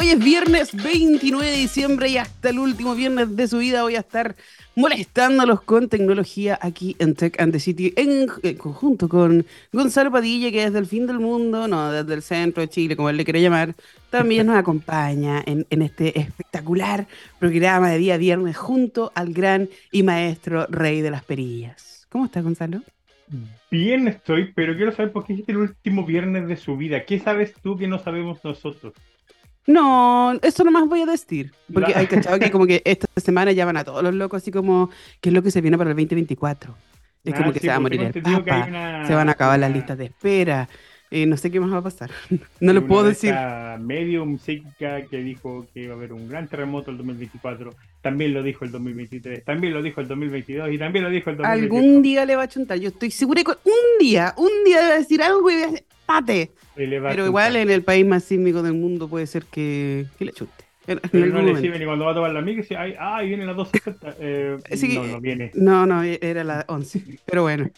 Hoy es viernes 29 de diciembre y hasta el último viernes de su vida voy a estar molestándolos con tecnología aquí en Tech and the City en, conjunto con Gonzalo Padilla, que desde el fin del mundo, no, desde el centro de Chile, como él le quiere llamar, también nos acompaña en, este espectacular programa de día viernes junto al gran y maestro rey de las perillas. ¿Cómo estás, Gonzalo? Bien estoy, pero quiero saber por qué es el último viernes de su vida. ¿Qué sabes tú que no sabemos nosotros? No, eso nomás voy a decir. Porque hay cachado que como que esta semana ya van a todos los locos, así como, ¿qué es lo que se viene para el 2024? Es como ah, que se va a morir el Papa, se van a acabar las listas de espera, eh, no sé qué más va a pasar. no lo puedo decir. Medium psíquica que dijo que iba a haber un gran terremoto el 2024. También lo dijo el 2023. También lo dijo el 2022. Y también lo dijo el 2023. Algún día le va a chuntar. Yo estoy segura que un día, un día va a decir algo y va a decir, pate. Pero igual en el país más sísmico del mundo puede ser que, que le chunte. Pero no le sirve ni cuando va a tomar la mica y dice, ay, ay, viene la 260. Eh, no, no viene. No, no, era la 11. Pero bueno.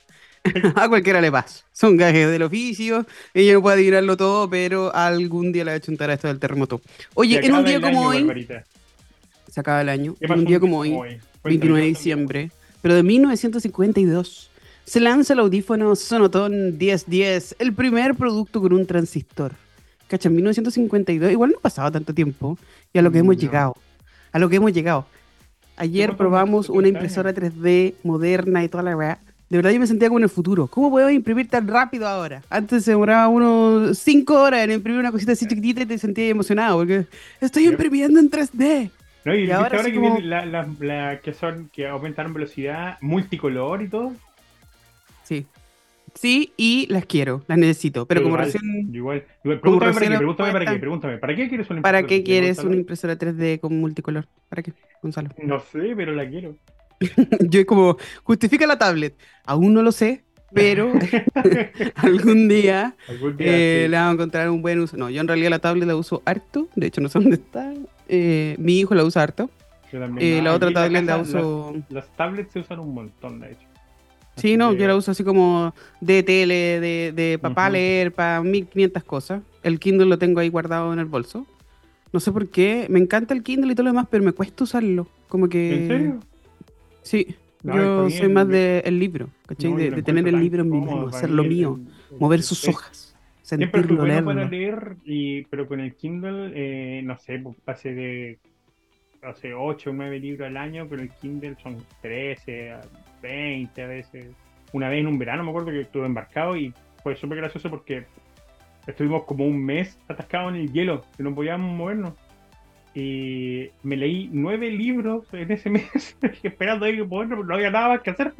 a cualquiera le pasa. Son gajes del oficio. Ella no puede adivinarlo todo, pero algún día le va a chuntar a esto del terremoto. Oye, en un día como hoy. Se acaba el año. En un día como hoy, 29 de diciembre, pero de 1952, se lanza el audífono Sonotone 1010, el primer producto con un transistor. ¿Cacha? En 1952, igual no ha pasado tanto tiempo, y a lo que hemos llegado. A lo que hemos llegado. Ayer probamos una impresora 3D moderna y toda la verdad de verdad yo me sentía como en el futuro. ¿Cómo puedo imprimir tan rápido ahora? Antes se demoraba unos 5 horas en imprimir una cosita así chiquitita y te sentías emocionado porque estoy imprimiendo en 3D. No, y, ahora, que vienen la, que son que aumentaron velocidad, multicolor y todo. Sí. Y las quiero, las necesito. Pero, como recién. Igual. pregúntame, para qué, pregúntame para qué, pregúntame. ¿Para qué quieres una impresora? ¿Para qué quieres una impresora 3D con multicolor? ¿Para qué, Gonzalo? No sé, pero la quiero. yo como, justifica la tablet. Aún no lo sé, pero algún día, eh, le vamos a encontrar un buen uso. No, yo en realidad la tablet la uso harto. De hecho, no sé dónde está. Eh, mi hijo la usa harto. Eh, la otra tablet la, uso. Las, tablets se usan un montón, de hecho. Sí, no, yo la uso así como de tele, de, de papá leer, para 1500 cosas. El Kindle lo tengo ahí guardado en el bolso. No sé por qué, me encanta el Kindle y todo lo demás, pero me cuesta usarlo. Como que. ¿En serio? Sí, yo soy más del el libro, ¿cachai? de, tener el libro en mi mano, hacer lo mío, mover sus hojas, sentirlo, leerlo. para leer, y, pero con el Kindle, eh, no sé, pues, pase de hace 8 o 9 libros al año, pero el Kindle son 13, 20 a veces. Una vez en un verano me acuerdo que estuve embarcado y fue súper gracioso porque estuvimos como un mes atascados en el hielo, que no podíamos movernos y me leí nueve libros en ese mes, esperando ahí que bueno, no había nada más que hacer.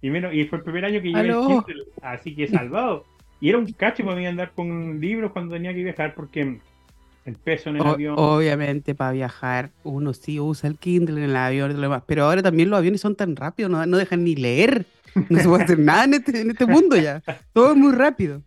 Y, menos, y fue el primer año que llegué Kindle, así que salvado. Y era un cacho para mí andar con libros cuando tenía que viajar, porque el peso en el avión. Obviamente, para viajar, uno sí usa el Kindle en el avión y lo demás, pero ahora también los aviones son tan rápidos, no, no dejan ni leer. No se puede hacer nada en este, en este mundo ya. Todo es muy rápido.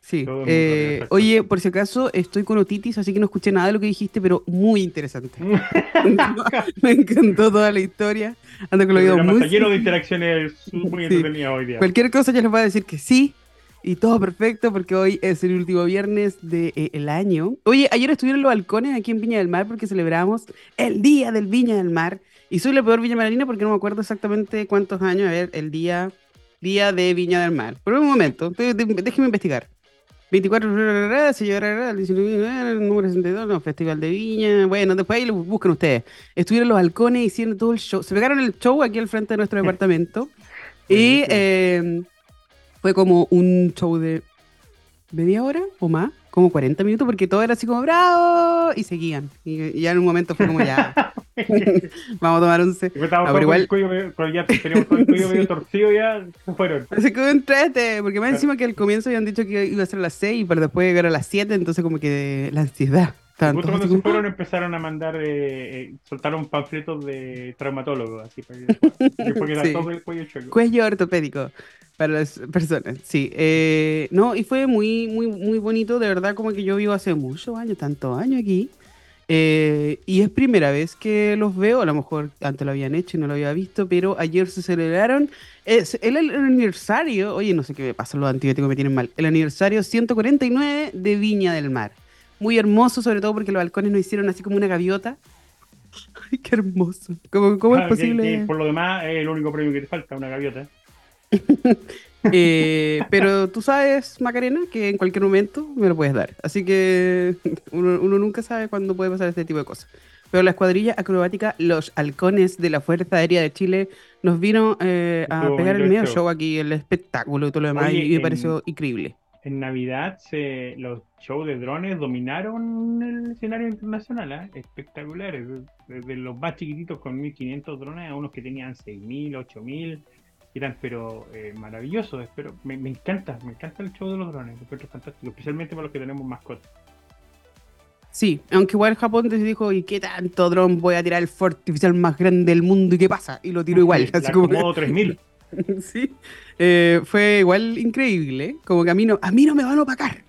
Sí. Eh, oye, por si acaso, estoy con otitis, así que no escuché nada de lo que dijiste, pero muy interesante. me encantó toda la historia. Anda con lo oído muy. lleno de interacciones muy entretenidas hoy día. Cualquier cosa ya les voy a decir que sí. Y todo perfecto porque hoy es el último viernes del de, eh, año. Oye, ayer estuvieron los halcones aquí en Viña del Mar porque celebramos el Día del Viña del Mar. Y soy la peor Viña Marina porque no me acuerdo exactamente cuántos años. A ver, el día, día de Viña del Mar. Por un momento, déjeme investigar. 24 se llevará el 19 número 62, no, Festival de Viña. Bueno, después ahí lo buscan ustedes. Estuvieron los halcones hicieron todo el show. Se pegaron el show aquí al frente de nuestro departamento. y eh, fue como un show de media hora o más como 40 minutos porque todo era así como bravo y seguían. Y, ya en un momento fue como ya. Vamos a tomar un C. Ah, pero igual... el cuello, ya teníamos el cuello medio torcido ya se fueron. Así que entrete, porque más encima que al comienzo habían dicho que iba a ser a las 6, pero después llegar a las 7, entonces como que la ansiedad. Justo cuando se fueron empezaron a mandar, eh, eh, soltaron panfletos de traumatólogos, así para que, todo el cuello chueco. Cuello ortopédico para las personas, sí. Eh, no, y fue muy, muy, muy bonito, de verdad, como que yo vivo hace muchos años, tantos años aquí. Eh, y es primera vez que los veo, a lo mejor antes lo habían hecho y no lo había visto, pero ayer se celebraron es el, el aniversario, oye, no sé qué me pasa, los antibióticos me tienen mal, el aniversario 149 de Viña del Mar. muy hermoso, sobre todo porque los halcones nos hicieron así como una gaviota. Ay, qué hermoso. ¿Cómo, es posible? por lo demás, es el único premio que te falta, una gaviota. Eh, pero tú sabes, Macarena, que en cualquier momento me lo puedes dar. Así que uno, nunca sabe cuándo puede pasar este tipo de cosas. Pero la escuadrilla acrobática, los halcones de la Fuerza Aérea de Chile, nos vino eh, a pegar el medio show aquí, el espectáculo y todo lo demás, y me pareció increíble. En Navidad se, los shows de drones dominaron el escenario internacional, ¿eh? espectaculares, desde los más chiquititos con 1500 drones a unos que tenían 6000, 8000 eran pero eh, maravillosos, pero me, encanta, me encanta el show de los drones, es fantástico, especialmente para los que tenemos mascotas. Sí, aunque igual Japón te dijo, ¿y qué tanto dron voy a tirar el fuerte artificial más grande del mundo y qué pasa? Y lo tiro igual. así como... 3000. sí, eh, fue igual increíble, como que a mí no, a mí no me van a opacar.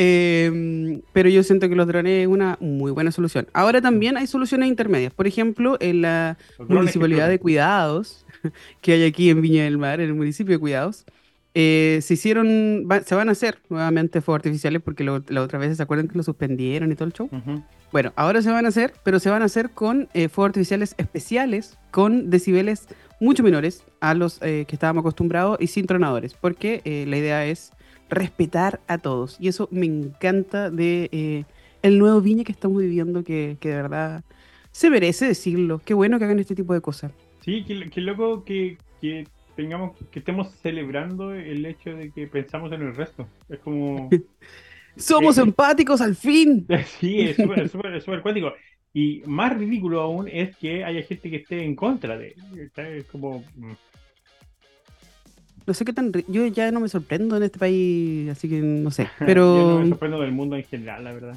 Eh, pero yo siento que los drones es una muy buena solución. Ahora también hay soluciones intermedias. Por ejemplo, en la municipalidad de cuidados, que hay aquí en Viña del Mar, en el municipio de Cuidados. Eh, se hicieron, se van a hacer nuevamente fuegos artificiales porque la otra vez se acuerdan que lo suspendieron y todo el show. Bueno, ahora se van a hacer, pero se van a hacer con eh, fuegos artificiales especiales, con decibeles mucho menores a los eh, que estábamos acostumbrados y sin tronadores, porque la idea es respetar a todos. Y eso me encanta de el nuevo Viña que estamos viviendo, que, que de verdad se merece decirlo. Qué bueno que hagan este tipo de cosas. Sí, qué, loco que, tengamos, que estemos celebrando el hecho de que pensamos en el resto. Es como. ¡Somos empáticos al fin! Sí, es súper, súper, súper cuántico. Y más ridículo aún es que haya gente que esté en contra de. Es como. No sé qué tan. Yo ya no me sorprendo en este país, así que no sé. Pero. Yo no me sorprendo del mundo en general, la verdad.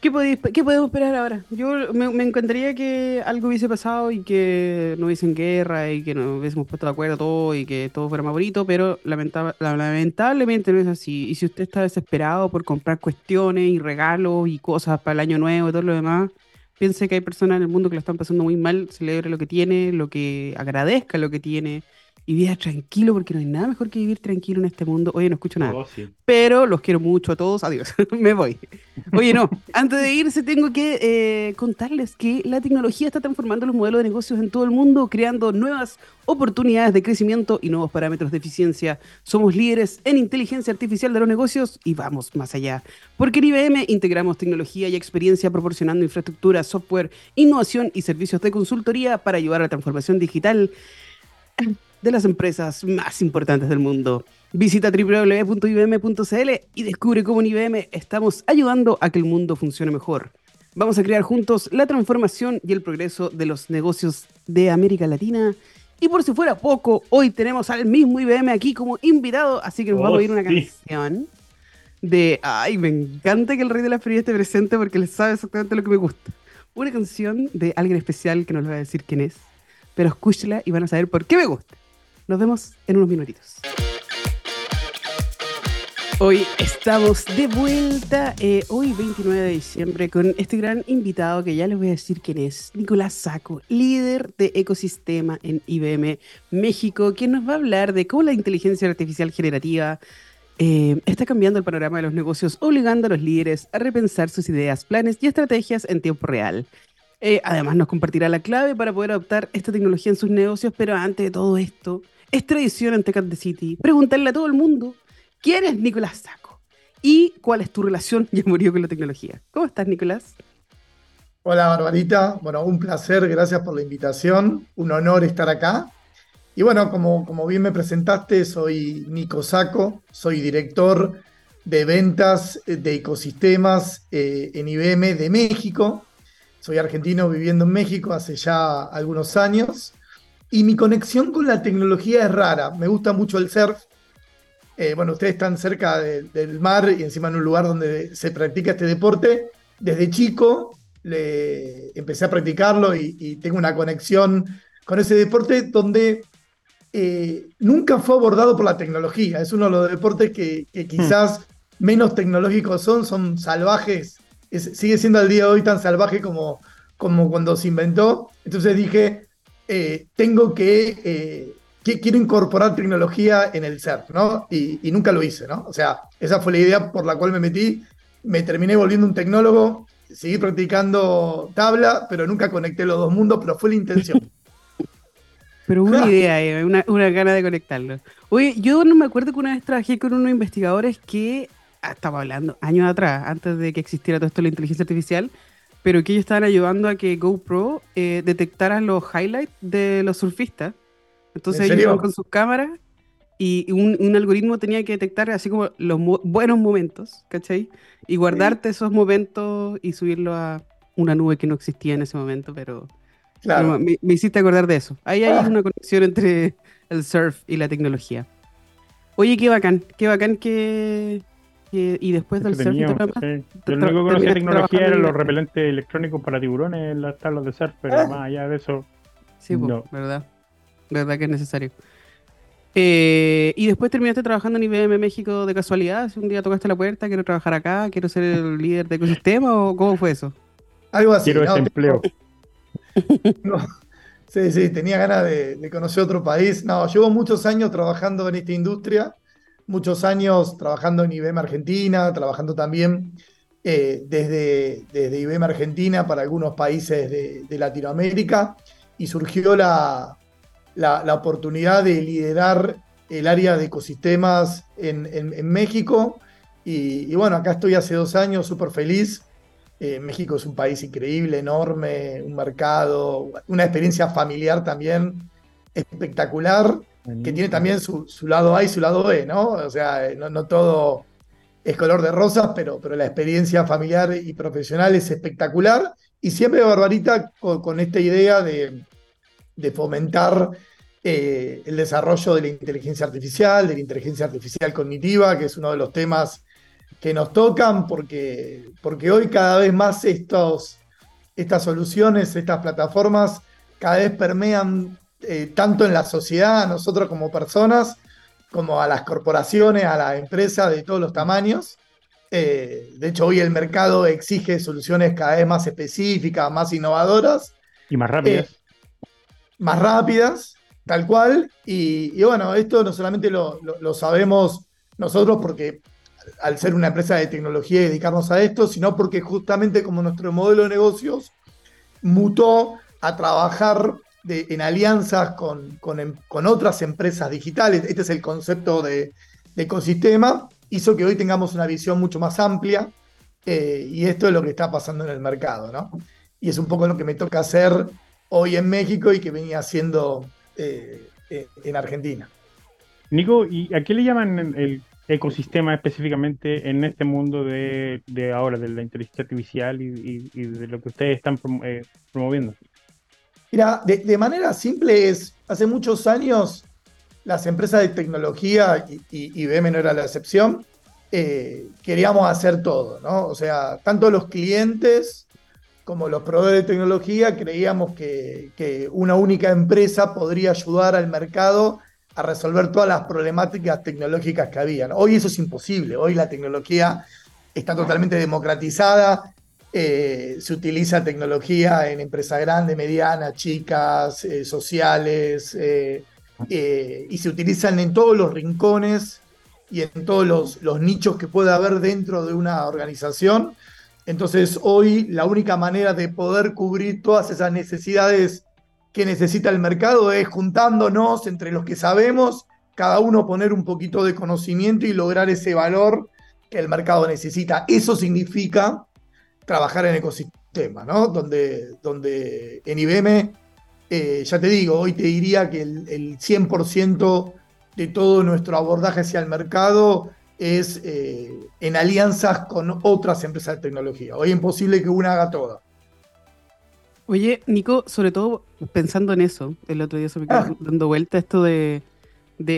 ¿Qué, podemos esperar ahora? Yo me, encantaría que algo hubiese pasado y que no hubiesen guerra y que nos hubiésemos puesto de acuerdo todo y que todo fuera más bonito, pero lamentablemente no es así. Y si usted está desesperado por comprar cuestiones y regalos y cosas para el año nuevo y todo lo demás, piense que hay personas en el mundo que lo están pasando muy mal, celebre lo que tiene, lo que agradezca lo que tiene y viva tranquilo, porque no hay nada mejor que vivir tranquilo en este mundo. Oye, no escucho nada. Oh, Pero los quiero mucho a todos. Adiós. Me voy. Oye, no. Antes de irse, tengo que eh, contarles que la tecnología está transformando los modelos de negocios en todo el mundo, creando nuevas oportunidades de crecimiento y nuevos parámetros de eficiencia. Somos líderes en inteligencia artificial de los negocios y vamos más allá. Porque en IBM integramos tecnología y experiencia proporcionando infraestructura, software, innovación y servicios de consultoría para ayudar a la transformación digital de las empresas más importantes del mundo. Visita www.ibm.cl y descubre cómo en IBM estamos ayudando a que el mundo funcione mejor. Vamos a crear juntos la transformación y el progreso de los negocios de América Latina. Y por si fuera poco, hoy tenemos al mismo IBM aquí como invitado, así que nos vamos a oír una canción de... Ay, me encanta que el rey de la feria esté presente porque le sabe exactamente lo que me gusta. Una canción de alguien especial que no les voy a decir quién es, pero escúchela y van a saber por qué me gusta. Nos vemos en unos minutitos. Hoy estamos de vuelta, eh, hoy 29 de diciembre, con este gran invitado que ya les voy a decir quién es, Nicolás Saco, líder de ecosistema en IBM México, quien nos va a hablar de cómo la inteligencia artificial generativa eh, está cambiando el panorama de los negocios, obligando a los líderes a repensar sus ideas, planes y estrategias en tiempo real. Eh, además nos compartirá la clave para poder adoptar esta tecnología en sus negocios, pero antes de todo esto, es tradición en Tech the City preguntarle a todo el mundo quién es Nicolás Saco y cuál es tu relación y amorío con la tecnología. ¿Cómo estás, Nicolás? Hola, Barbarita. Bueno, un placer, gracias por la invitación. Un honor estar acá. Y bueno, como, como bien me presentaste, soy Nico Saco, soy director de ventas de ecosistemas eh, en IBM de México. Soy argentino viviendo en México hace ya algunos años y mi conexión con la tecnología es rara. Me gusta mucho el surf. Eh, bueno, ustedes están cerca del mar y encima en un lugar donde se practica este deporte. Desde chico le, empecé a practicarlo y, tengo una conexión con ese deporte donde eh, nunca fue abordado por la tecnología. Es uno de los deportes que, quizás menos tecnológicos son, son salvajes. sigue siendo al día de hoy tan salvaje como, como cuando se inventó. Entonces dije, eh, tengo eh, que, quiero incorporar tecnología en el ser, ¿no? Y, nunca lo hice, ¿no? O sea, esa fue la idea por la cual me metí me terminé volviendo un tecnólogo, seguí practicando tabla, pero nunca conecté los dos mundos, pero fue la intención. Pero una idea, eh, una, una gana de conectarlo. Oye, yo no me acuerdo que una vez trabajé con unos investigadores que, ah, estaba hablando años atrás, antes de que existiera todo esto de la inteligencia artificial, pero que ellos estaban ayudando a que GoPro eh, detectara los highlights de los surfistas. Entonces ellos iban con sus cámaras y un, algoritmo tenía que detectar así como los buenos momentos, ¿cachai? Y guardarte esos momentos y subirlo a una nube que no existía en ese momento, pero, claro. me, hiciste acordar de eso. Ahí hay ah. una conexión entre el surf y la tecnología. Oye, qué bacán, qué bacán que... y después del surf... Yo lo único que conocía de tecnología eran los repelentes electrónicos para tiburones, las tablas de surf, pero ah. más allá de eso... Sí, no. verdad. Verdad que es necesario. Eh, y después terminaste trabajando en IBM México de casualidad. Un día tocaste la puerta, quiero trabajar acá, quiero ser el líder de ecosistema o cómo fue eso? Algo así. Quiero ese empleo. Sí, sí, tenía ganas de, conocer otro país. No, llevo muchos años trabajando en esta industria, muchos años trabajando en IBM Argentina, trabajando también eh, desde, desde IBM Argentina para algunos países de Latinoamérica y surgió la, la, oportunidad de liderar el área de ecosistemas en, México. Y, bueno, acá estoy hace dos años, súper feliz. Eh, México es un país increíble, enorme, un mercado, una experiencia familiar también espectacular, que tiene también su, lado A y su lado B, ¿no? O sea, no, no, todo es color de rosas, pero, pero la experiencia familiar y profesional es espectacular. Y siempre, Barbarita, con esta idea de, de fomentar eh, el desarrollo de la inteligencia artificial, de la inteligencia artificial cognitiva, que es uno de los temas que nos tocan, porque, porque hoy cada vez más estos, estas soluciones, estas plataformas, cada vez permean eh, tanto en la sociedad, a nosotros como personas, como a las corporaciones, a las empresas de todos los tamaños. Eh, de hecho, hoy el mercado exige soluciones cada vez más específicas, más innovadoras. Y más rápidas más rápidas, tal cual. Y, bueno, esto no solamente lo, sabemos nosotros porque al ser una empresa de tecnología y dedicarnos a esto, sino porque justamente como nuestro modelo de negocios mutó a trabajar en alianzas con, em, con, otras empresas digitales, este es el concepto de, ecosistema, hizo que hoy tengamos una visión mucho más amplia eh, y esto es lo que está pasando en el mercado, ¿no? Y es un poco lo que me toca hacer hoy en México y que venía haciendo eh, eh, en Argentina. Nico, ¿y a qué le llaman el ecosistema específicamente en este mundo de, ahora, de la inteligencia artificial y, de lo que ustedes están promoviendo? Mira, de, manera simple es, hace muchos años las empresas de tecnología, y, IBM no era la excepción, queríamos hacer todo, ¿no? O sea, tanto los clientes como los proveedores de tecnología, creíamos que, una única empresa podría ayudar al mercado a resolver todas las problemáticas tecnológicas que había. Hoy eso es imposible, hoy la tecnología está totalmente democratizada, eh, se utiliza tecnología en empresas grandes, medianas, chicas, eh, sociales, eh, y se utilizan en todos los rincones y en todos los, los nichos que pueda haber dentro de una organización entonces hoy la única manera de poder cubrir todas esas necesidades que necesita el mercado es juntándonos entre los que sabemos, cada uno poner un poquito de conocimiento y lograr ese valor que el mercado necesita. Eso significa trabajar en ecosistema, ¿no? Donde, donde en IBM, eh, ya te digo, hoy te diría que el, el 100% de todo nuestro abordaje hacia el mercado es eh, en alianzas con otras empresas de tecnología. Hoy es imposible que una haga todo. Oye, Nico, sobre todo pensando en eso, el otro día se me quedó ah. dando vuelta esto de,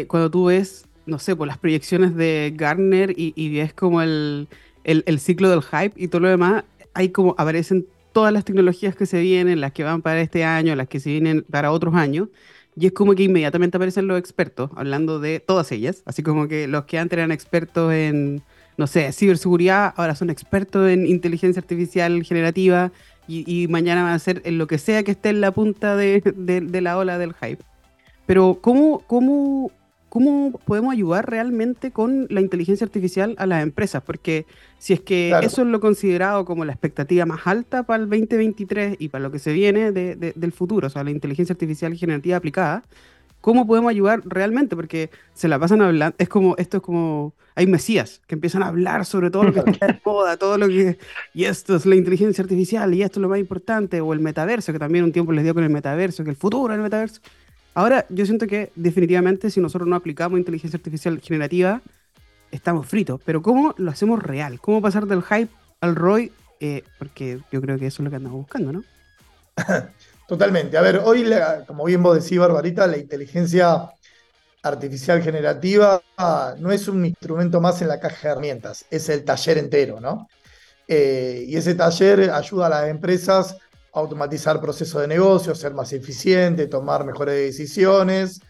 cuando tú ves, no sé, por las proyecciones de Gartner y, ves como el, el, ciclo del hype y todo lo demás, hay como aparecen todas las tecnologías que se vienen, las que van para este año, las que se vienen para otros años. Y es como que inmediatamente aparecen los expertos hablando de todas ellas. Así como que los que antes eran expertos en, no sé, ciberseguridad, ahora son expertos en inteligencia artificial generativa y, mañana van a ser en lo que sea que esté en la punta de, la ola del hype. Pero ¿cómo, cómo cómo podemos ayudar realmente con la inteligencia artificial a las empresas, porque si es que eso es lo considerado como la expectativa más alta para el 2023 y para lo que se viene del futuro, o sea, la inteligencia artificial generativa aplicada, ¿cómo podemos ayudar realmente? Porque se la pasan hablando, es como, esto es como, hay mesías que empiezan a hablar sobre todo lo que está moda, todo lo que, y esto es la inteligencia artificial, y esto es lo más importante, o el metaverso, que también un tiempo les dio con el metaverso, que el futuro del metaverso. Ahora, yo siento que definitivamente si nosotros no aplicamos inteligencia artificial generativa, estamos fritos. Pero ¿cómo lo hacemos real? ¿Cómo pasar del hype al ROI? Eh, porque yo creo que eso es lo que andamos buscando, ¿no? Totalmente. A ver, hoy, como bien vos decís, Barbarita, la inteligencia artificial generativa no es un instrumento más en la caja de herramientas, es el taller entero, ¿no? Eh, y ese taller ayuda a las empresas automatizar procesos de negocio, ser más eficiente, tomar mejores decisiones,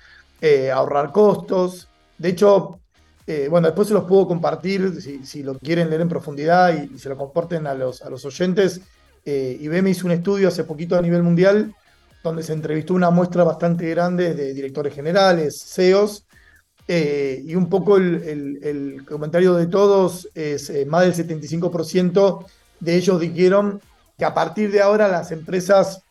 eh, ahorrar costos. De hecho, eh, bueno, después se los puedo compartir si, lo quieren leer en profundidad y, se lo comparten a los, a los oyentes eh, IBM hizo un estudio hace poquito a nivel mundial donde se entrevistó una muestra bastante grande de directores generales, CEOs, y un poco el, comentario de todos es más del 75% de ellos dijeron que a partir de ahora las empresas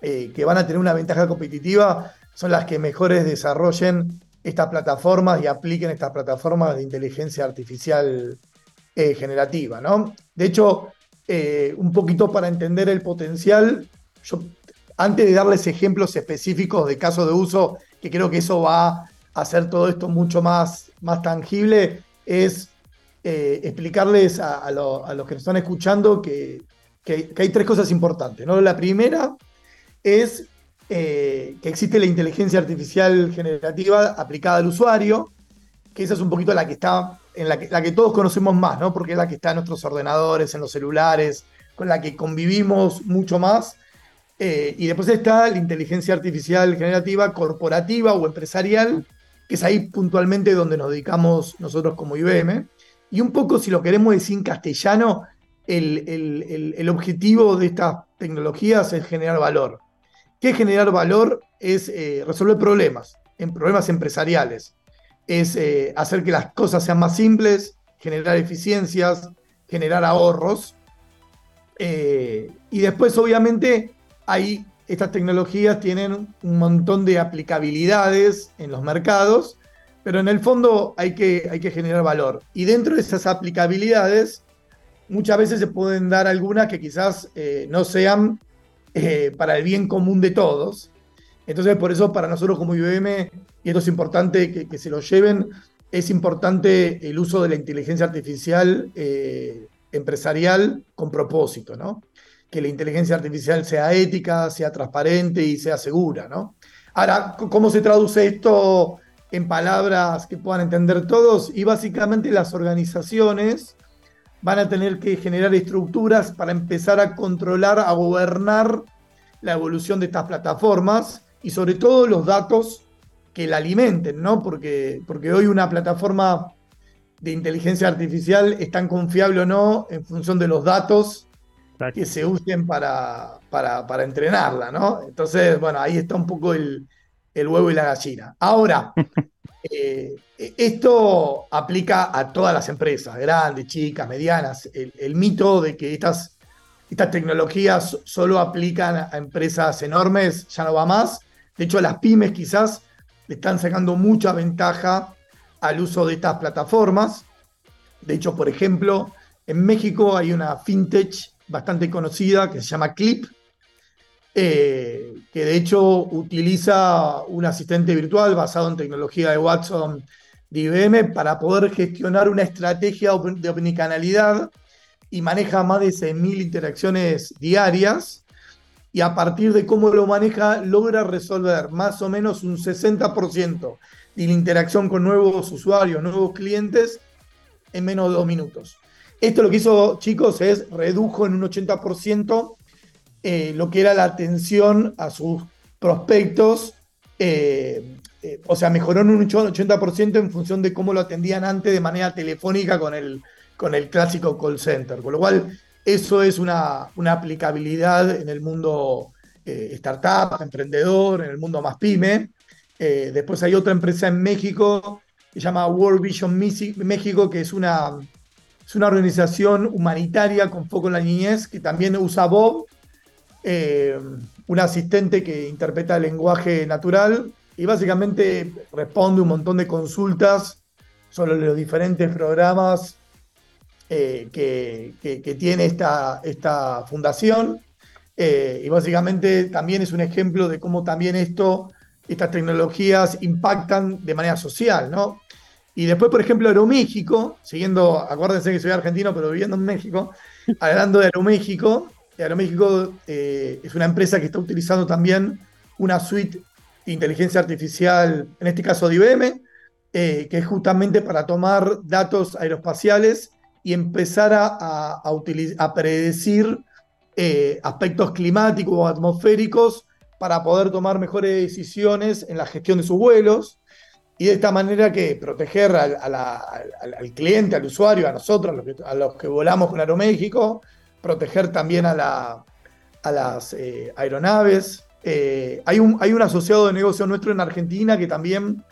que van a tener una ventaja competitiva son las que mejores desarrollen estas plataformas y apliquen estas plataformas de inteligencia artificial generativa. ¿no? De hecho, eh, un poquito para entender el potencial, yo antes de darles ejemplos específicos de casos de uso, que creo que eso va a hacer todo esto mucho más, más tangible, es eh, explicarles a, los que nos están escuchando que, hay tres cosas importantes. ¿no? La primera es eh, que existe la inteligencia artificial generativa aplicada al usuario, que esa es un poquito la que está en la que, la que todos conocemos más, ¿no? Porque es la que está en nuestros ordenadores, en los celulares, con la que convivimos mucho más. Eh, y después está la inteligencia artificial generativa corporativa o empresarial, que es ahí puntualmente donde nos dedicamos nosotros como IBM. Y un poco, si lo queremos decir en castellano, el, objetivo de estas tecnologías es generar valor. ¿Qué generar valor? Es eh, resolver problemas, en problemas empresariales es eh, hacer que las cosas sean más simples, generar eficiencias, generar ahorros. Eh, y después, obviamente, ahí estas tecnologías tienen un montón de aplicabilidades en los mercados, pero en el fondo hay que, hay que generar valor. Y dentro de esas aplicabilidades, muchas veces se pueden dar algunas que quizás eh, no sean para el bien común de todos. Entonces, por eso para nosotros como IBM y esto es importante que, se lo lleven, es importante el uso de la inteligencia artificial eh, empresarial con propósito, ¿no? Que la inteligencia artificial sea ética, sea transparente y sea segura, ¿no? Ahora, ¿cómo se traduce esto en palabras que puedan entender todos? Y básicamente las organizaciones van a tener que generar estructuras para empezar a controlar, a gobernar la evolución de estas plataformas y sobre todo los datos que la alimenten, ¿no? Porque, porque hoy una plataforma de inteligencia artificial es tan confiable o no en función de los datos que se usen para, para, entrenarla, ¿no? Entonces, bueno, ahí está un poco el, huevo y la gallina. Ahora, eh, esto aplica a todas las empresas, grandes, chicas, medianas. El, mito de que estas, estas tecnologías solo aplican a empresas enormes ya no va más. De hecho, las pymes quizás le están sacando mucha ventaja al uso de estas plataformas. De hecho, por ejemplo, en México hay una fintech bastante conocida que se llama Clip, eh, que de hecho utiliza un asistente virtual basado en tecnología de Watson de IBM para poder gestionar una estrategia de omnicanalidad y maneja más de 6.000 interacciones diarias y a partir de cómo lo maneja logra resolver más o menos un 60% de la interacción con nuevos usuarios, nuevos clientes en menos de dos minutos. Esto lo que hizo, chicos, es redujo en un 80% eh, lo que era la atención a sus prospectos, eh, eh, o sea, mejoró en un 80% en función de cómo lo atendían antes de manera telefónica con el, con el clásico call center, con lo cual eso es una, aplicabilidad en el mundo eh, startup, emprendedor, en el mundo más pyme. después hay otra empresa en México que se llama World Vision México, que es una, es una organización humanitaria con foco en la niñez, que también usa Bob, un asistente que interpreta el lenguaje natural y básicamente responde un montón de consultas sobre los diferentes programas eh, que, tiene esta, esta fundación. Eh, y básicamente también es un ejemplo de cómo también esto, estas tecnologías impactan de manera social, ¿no? Y después, por ejemplo, Aeroméxico, siguiendo, acuérdense que soy argentino, pero viviendo en México, hablando de Aeroméxico, Aeroméxico eh, es una empresa que está utilizando también una suite de inteligencia artificial, en este caso de IBM, que es justamente para tomar datos aeroespaciales y empezar a, predecir eh, aspectos climáticos o atmosféricos para poder tomar mejores decisiones en la gestión de sus vuelos. Y de esta manera que proteger al, cliente, al usuario, a nosotros, a los que, volamos con Aeroméxico, proteger también a, la, a las eh, aeronaves. Eh, hay, un, hay un asociado de negocio nuestro en Argentina que también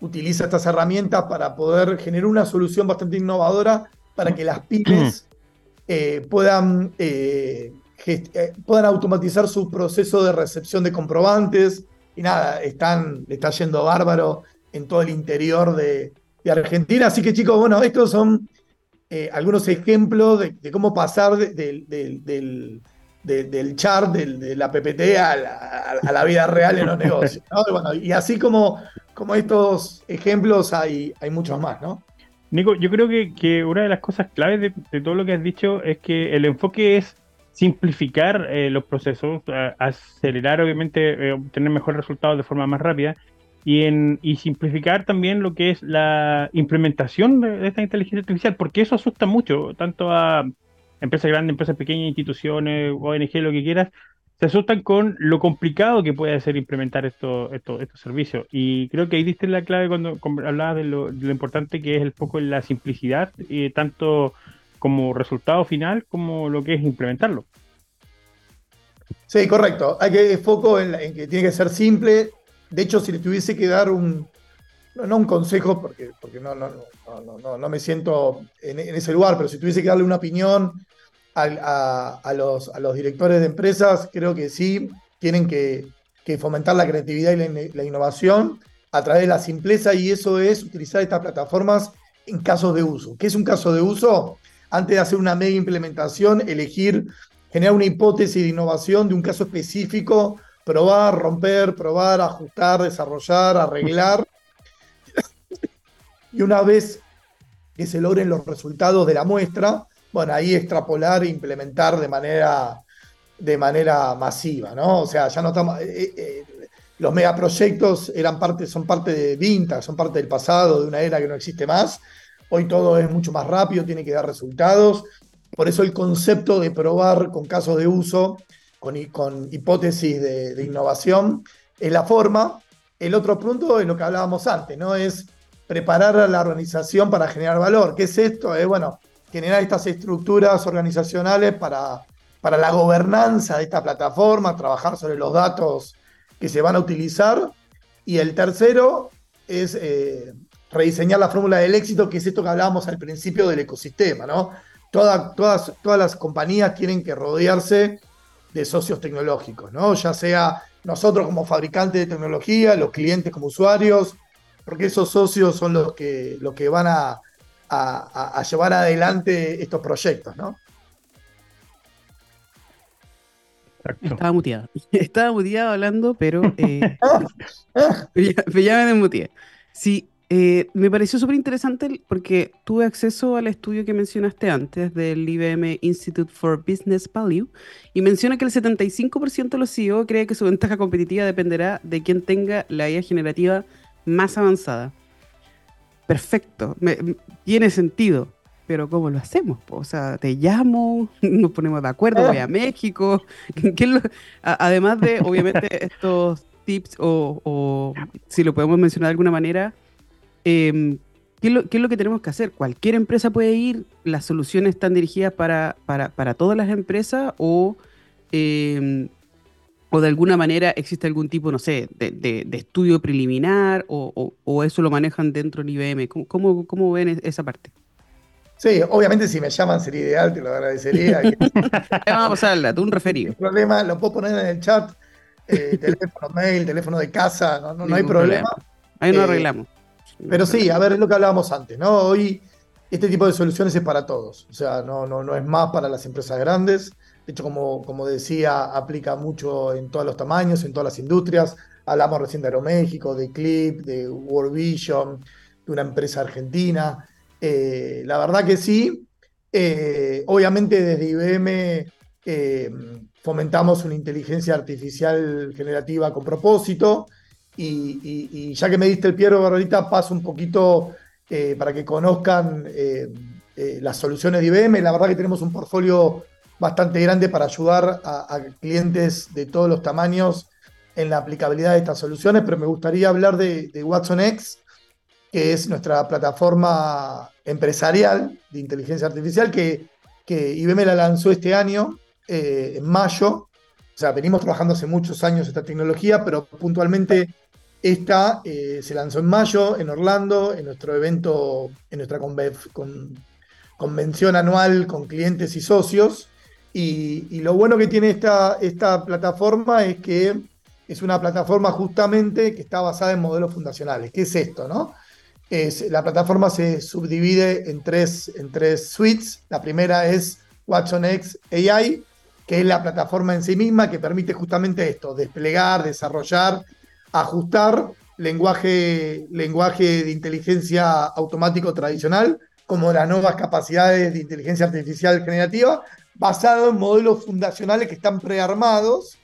utiliza estas herramientas para poder generar una solución bastante innovadora para que las pymes eh, puedan, puedan automatizar su proceso de recepción de comprobantes. Y nada, están, le está yendo bárbaro en todo el interior de, Argentina. Así que chicos, bueno, estos son algunos ejemplos de, cómo pasar del, del, chart, de la PPT a la, vida real en los negocios. Y, así como, como estos ejemplos hay, hay muchos más, ¿no? Nico, yo creo que, una de las cosas claves de, todo lo que has dicho es que el enfoque es simplificar eh, los procesos, acelerar obviamente, eh, obtener mejores resultados de forma más rápida y, en, simplificar también lo que es la implementación de, esta inteligencia artificial, porque eso asusta mucho, tanto a empresas grandes, empresas pequeñas, instituciones, ONG, lo que quieras, se asustan con lo complicado que puede ser implementar estos servicios. Y creo que ahí diste la clave cuando, hablabas de lo, importante que es el foco en la simplicidad, y tanto como resultado final como lo que es implementarlo. Sí, correcto. Hay que foco en, que tiene que ser simple. De hecho, si le tuviese que dar un, no, un consejo, porque, porque no, no, no, no, me siento en, ese lugar, pero si tuviese que darle una opinión a, los, a, los, directores de empresas, creo que sí, tienen que, fomentar la creatividad y la, innovación a través de la simpleza y eso es utilizar estas plataformas en casos de uso. ¿Qué es un caso de uso? Antes de hacer una mega implementación, elegir, generar una hipótesis de innovación de un caso específico, probar, romper, probar, ajustar, desarrollar, arreglar. Y una vez que se logren los resultados de la muestra, bueno, ahí extrapolar e implementar de manera, de manera masiva, ¿no? O sea, ya no estamos... Eh, eh, eh, los megaproyectos eran parte, son parte de Vintage, son parte del pasado, de una era que no existe más. Hoy todo es mucho más rápido, tiene que dar resultados. Por eso el concepto de probar con casos de uso, con, hipótesis de, de, innovación, es la forma. El otro punto es lo que hablábamos antes, ¿no? Es preparar a la organización para generar valor. ¿Qué es esto? Es, bueno, generar estas estructuras organizacionales para, para la gobernanza de esta plataforma, trabajar sobre los datos que se van a utilizar. Y el tercero es eh, rediseñar la fórmula del éxito, que es esto que hablábamos al principio del ecosistema, ¿no? todas, todas las compañías tienen que rodearse de socios tecnológicos, ¿no? Ya sea nosotros como fabricantes de tecnología, los clientes como usuarios, porque esos socios son los que, los que van a, a, llevar adelante estos proyectos, ¿no? Estaba muteado. Estaba muteado hablando, pero, eh, ya, me desmuteé. Sí, eh, me pareció súper interesante porque tuve acceso al estudio que mencionaste antes del IBM Institute for Business Value y menciona que el 75% de los CEO cree que su ventaja competitiva dependerá de quien tenga la IA generativa más avanzada perfecto, tiene sentido, pero ¿cómo lo hacemos? O sea, te llamo, nos ponemos de acuerdo, voy a México. además de, obviamente, estos tips o, si lo podemos mencionar de alguna manera, em, ¿qué, es lo, que tenemos que hacer? ¿Cualquier empresa puede ir? ¿Las soluciones están dirigidas para, para, todas las empresas o, em, o de alguna manera existe algún tipo, no sé, de, estudio preliminar o, eso lo manejan dentro de IBM? ¿Cómo, cómo, ven esa parte? Sí, obviamente si me llaman sería ideal, te lo agradecería. Vamos a pasarla, tú un referido. No problema, lo puedo poner en el chat, eh, teléfono, mail, teléfono de casa, no, hay problema. Ahí no eh, arreglamos. Pero sí, a ver, es lo que hablábamos antes, ¿no? Hoy este tipo de soluciones es para todos, o sea, no, no, no es más para las empresas grandes, de hecho, como, como decía, aplica mucho en todos los tamaños, en todas las industrias. Hablamos recién de Aeroméxico, de Clip, de World Vision, de una empresa argentina. Eh, la verdad que sí. Eh, obviamente desde IBM eh, fomentamos una inteligencia artificial generativa con propósito. Y, ya que me diste el Piero ahorita, paso un poquito para que conozcan las soluciones de IBM. La verdad que tenemos un portfolio bastante grande para ayudar a, clientes de todos los tamaños en la aplicabilidad de estas soluciones, pero me gustaría hablar de, Watson X, que es nuestra plataforma empresarial de inteligencia artificial que, IBM la lanzó este año, eh, en mayo. O sea, venimos trabajando hace muchos años esta tecnología, pero puntualmente esta eh, se lanzó en mayo en Orlando, en nuestro evento, en nuestra convención anual con clientes y socios. Y, lo bueno que tiene esta, esta plataforma es que es una plataforma justamente que está basada en modelos fundacionales. ¿Qué es esto? No? Es, la plataforma se subdivide en tres, en tres suites. La primera es Watson X AI, que es la plataforma en sí misma que permite justamente esto, desplegar, desarrollar, ajustar lenguaje, lenguaje de inteligencia automático tradicional, como las nuevas capacidades de inteligencia artificial generativa, basado en modelos fundacionales que están prearmados,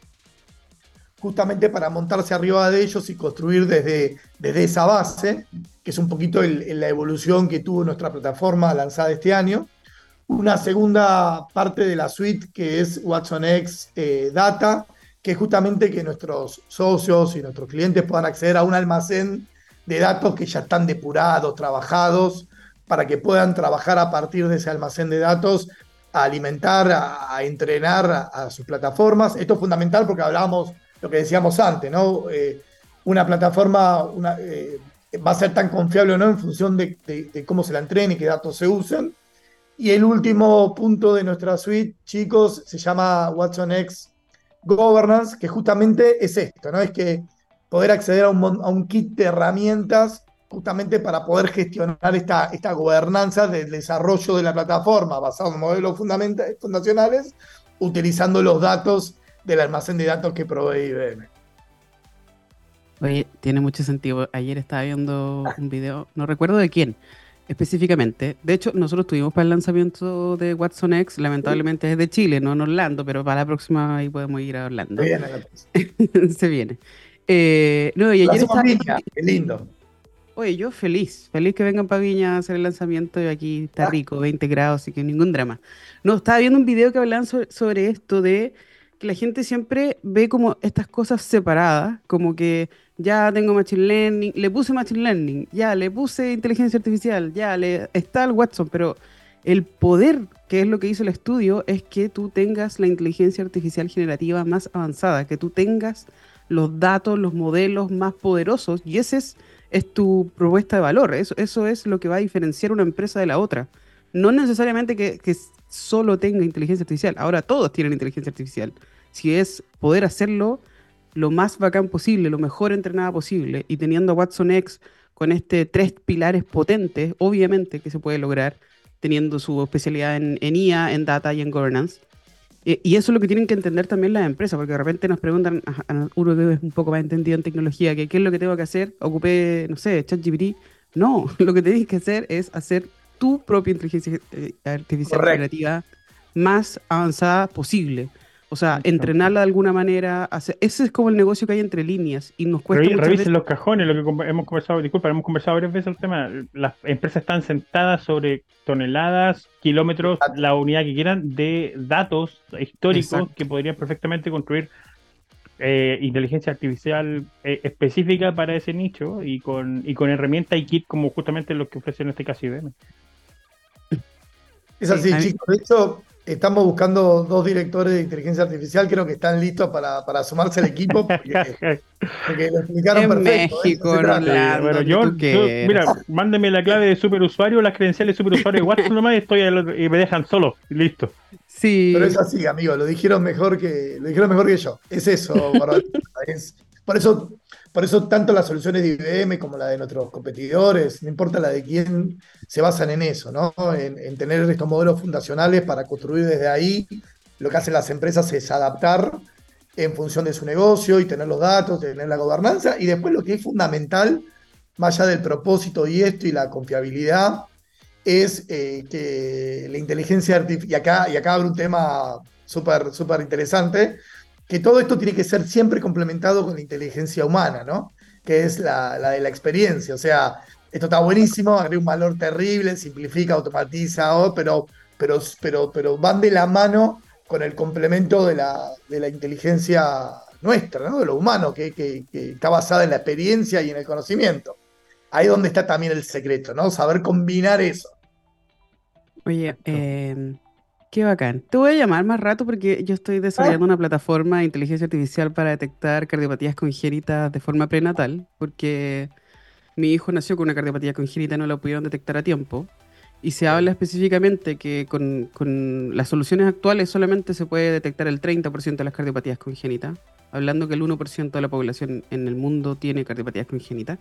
justamente para montarse arriba de ellos y construir desde, desde esa base, que es un poquito la evolución que tuvo nuestra plataforma lanzada este año. Una segunda parte de la suite que es Watson X eh, Data, que justamente que nuestros socios y nuestros clientes puedan acceder a un almacén de datos que ya están depurados, trabajados, para que puedan trabajar a partir de ese almacén de datos a alimentar, a, entrenar a, sus plataformas. Esto es fundamental porque hablábamos lo que decíamos antes, ¿no? Eh, una plataforma eh, va a ser tan confiable o no en función de, cómo se la entrene y qué datos se usen. Y el último punto de nuestra suite, chicos, se llama Watson X Governance, que justamente es esto, ¿no? Es que poder acceder a un, kit de herramientas justamente para poder gestionar esta, esta gobernanza del desarrollo de la plataforma basado en modelos fundacionales, utilizando los datos del almacén de datos que provee IBM. Oye, tiene mucho sentido. Ayer estaba viendo un video, no recuerdo de quién específicamente. De hecho, nosotros tuvimos para el lanzamiento de Watson X, lamentablemente es de Chile, no en Orlando, pero para la próxima ahí podemos ir a Orlando. Se viene. Se viene. Eh, no, y ayer estaba... Qué lindo. Oye, yo feliz, feliz que vengan para Viña a hacer el lanzamiento y aquí está ah. rico, 20 grados, así que ningún drama. No, estaba viendo un video que hablaban sobre, esto de que la gente siempre ve como estas cosas separadas, como que ya tengo Machine Learning, le puse Machine Learning, ya le puse inteligencia artificial, ya le está el Watson, pero el poder, que es lo que hizo el estudio, es que tú tengas la inteligencia artificial generativa más avanzada, que tú tengas los datos, los modelos más poderosos, y ese es tu propuesta de valor. Eso es lo que va a diferenciar una empresa de la otra. No necesariamente que, solo tenga inteligencia artificial. Ahora todos tienen inteligencia artificial. Si es poder hacerlo lo más bacán posible, lo mejor entrenada posible, y teniendo a Watson X con este tres pilares potentes, obviamente que se puede lograr teniendo su especialidad en, en IA, en data y en governance. Eh, y eso es lo que tienen que entender también las empresas, porque de repente nos preguntan a, uno que es un poco más entendido en tecnología, que qué es lo que tengo que hacer, ocupé, no sé, ChatGPT. No, lo que tienes que hacer es hacer tu propia inteligencia eh, artificial creativa más avanzada posible. O sea, entrenarla de alguna manera. ese es como el negocio que hay entre líneas y nos cuesta. revisen los cajones, lo que hemos conversado, disculpa, hemos conversado varias veces el tema. Las empresas están sentadas sobre toneladas, kilómetros, la unidad que quieran de datos históricos que podrían perfectamente construir eh, inteligencia artificial eh, específica para ese nicho y con, y con herramientas y kit como justamente lo que ofrece en este caso IBM. Es así, chicos. De hecho, estamos buscando dos directores de inteligencia artificial, creo que están listos para, para sumarse al equipo, porque, lo explicaron perfecto. ¿eh? México, bueno, yo, mira, mándeme la clave de superusuario, las credenciales de superusuario de WhatsApp nomás y, estoy, y me dejan solo, y listo. Sí. Pero es así, amigo, lo dijeron mejor que, lo dijeron mejor que yo. Es eso, es, por eso por eso tanto las soluciones de IBM como la de nuestros competidores, no importa la de quién, se basan en eso, ¿no? En, tener estos modelos fundacionales para construir desde ahí. Lo que hacen las empresas es adaptar en función de su negocio y tener los datos, tener la gobernanza. Y después lo que es fundamental, más allá del propósito y esto y la confiabilidad, es eh, que la inteligencia artificial, y acá, y acá abre un tema súper súper interesante, que todo esto tiene que ser siempre complementado con la inteligencia humana, ¿no? Que es la, de la experiencia. O sea, esto está buenísimo, agrega un valor terrible, simplifica, automatiza, pero, pero, pero, pero van de la mano con el complemento de la, de la inteligencia nuestra, ¿no? De lo humano, que, que, está basada en la experiencia y en el conocimiento. Ahí es donde está también el secreto, ¿no? Saber combinar eso. Oye, eh, Qué bacán. Te voy a llamar más rato porque yo estoy desarrollando una plataforma de inteligencia artificial para detectar cardiopatías congénitas de forma prenatal, porque mi hijo nació con una cardiopatía congénita y no la pudieron detectar a tiempo. Y se habla específicamente que con, con las soluciones actuales solamente se puede detectar el 30% de las cardiopatías congénitas, hablando que el 1% de la población en el mundo tiene cardiopatías congénitas.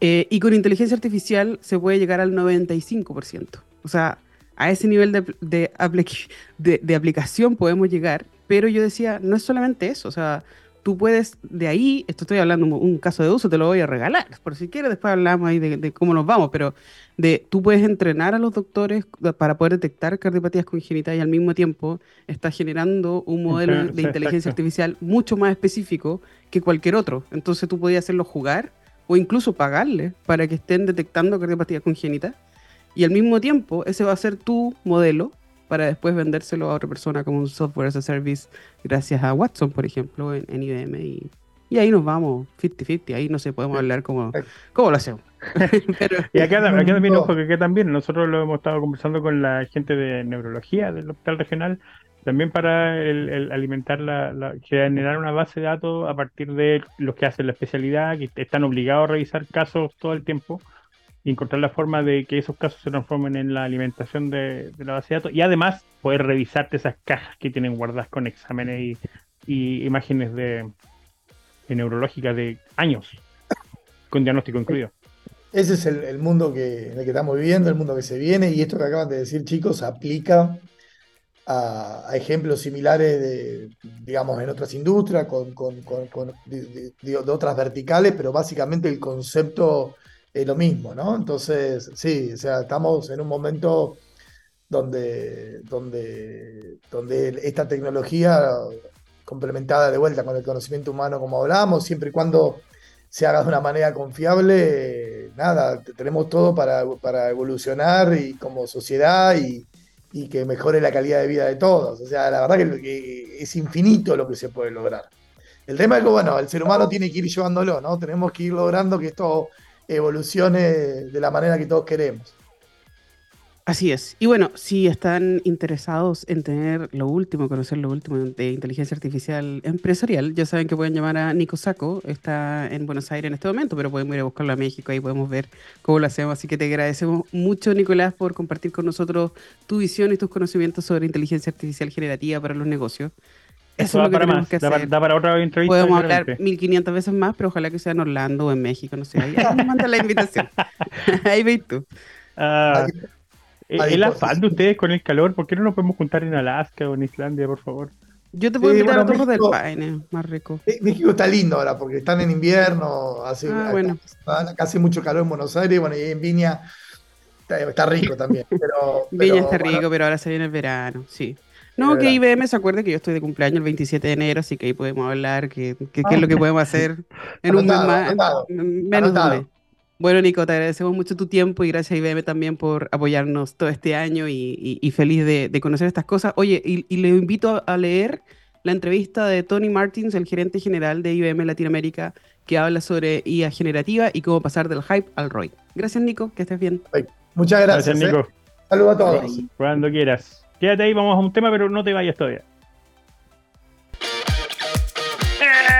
Eh, y con inteligencia artificial se puede llegar al 95%. O sea, a ese nivel de, de, de, aplicación podemos llegar, pero yo decía, no es solamente eso, o sea, tú puedes de ahí, esto estoy hablando un caso de uso, te lo voy a regalar, por si quieres después hablamos ahí de, cómo nos vamos, pero de tú puedes entrenar a los doctores para poder detectar cardiopatías congénitas y al mismo tiempo estás generando un modelo de inteligencia artificial mucho más específico que cualquier otro. Entonces tú podías hacerlo jugar o incluso pagarle para que estén detectando cardiopatías congénitas y al mismo tiempo, ese va a ser tu modelo para después vendérselo a otra persona como un software as a service gracias a Watson, por ejemplo, en, IBM. Y, y, ahí nos vamos 50-50. Ahí no sé, podemos hablar cómo, cómo lo hacemos. y acá, también, ojo, que también nosotros lo hemos estado conversando con la gente de neurología del hospital regional, también para el, alimentar la, generar una base de datos a partir de los que hacen la especialidad, que están obligados a revisar casos todo el tiempo y encontrar la forma de que esos casos se transformen en la alimentación de, la base de datos y además poder revisarte esas cajas que tienen guardadas con exámenes y, imágenes de, neurológicas de años, con diagnóstico incluido. Ese es el, mundo que, en el que estamos viviendo, el mundo que se viene, y esto que acaban de decir, chicos, aplica a, ejemplos similares de, digamos, en otras industrias, con, de, otras verticales, pero básicamente el concepto es lo mismo, ¿no? Entonces, sí, o sea, estamos en un momento donde, donde, donde esta tecnología complementada de vuelta con el conocimiento humano, como hablamos, siempre y cuando se haga de una manera confiable, nada, tenemos todo para, para evolucionar y como sociedad y, y, que mejore la calidad de vida de todos. O sea, la verdad que es infinito lo que se puede lograr. El tema es que, bueno, el ser humano tiene que ir llevándolo, ¿no? Tenemos que ir logrando que esto evolucione de la manera que todos queremos. Así es. Y bueno, si están interesados en tener lo último, conocer lo último de inteligencia artificial empresarial, ya saben que pueden llamar a Nico Saco. Está en Buenos Aires en este momento, pero podemos ir a buscarlo a México. Ahí podemos ver cómo lo hacemos. Así que te agradecemos mucho, Nicolás, por compartir con nosotros tu visión y tus conocimientos sobre inteligencia artificial generativa para los negocios. Eso, es lo que para más. Da, para otra entrevista. Podemos hablar 1500 veces más, pero ojalá que sea en Orlando o en México, no sé. Ahí, me manda la invitación. ahí veis tú. Uh, el afán de ustedes con el calor, ¿por qué no nos podemos juntar en Alaska o en Islandia, por favor? Yo te puedo invitar a Torres del Paine, más rico. México está lindo ahora porque están en invierno, hace, ah, bueno. hace mucho calor en Buenos Aires, bueno, y en Viña está, rico también. Pero, Viña está rico, pero ahora se viene el verano, sí. No, que IBM se acuerde que yo estoy de cumpleaños el 27 de enero, así que ahí podemos hablar qué que, es lo que podemos hacer en un mes más, menos de un mes. Bueno, Nico, te agradecemos mucho tu tiempo y gracias a IBM también por apoyarnos todo este año y, feliz de, conocer estas cosas. Oye, y, le invito a leer la entrevista de Tony Martins, el gerente general de IBM Latinoamérica, que habla sobre IA generativa y cómo pasar del hype al ROI. Gracias, Nico, que estés bien. Muchas gracias. Gracias, Nico. ¿eh? Saludos a todos. Cuando quieras. Quédate ahí, vamos a un tema, pero no te vayas todavía.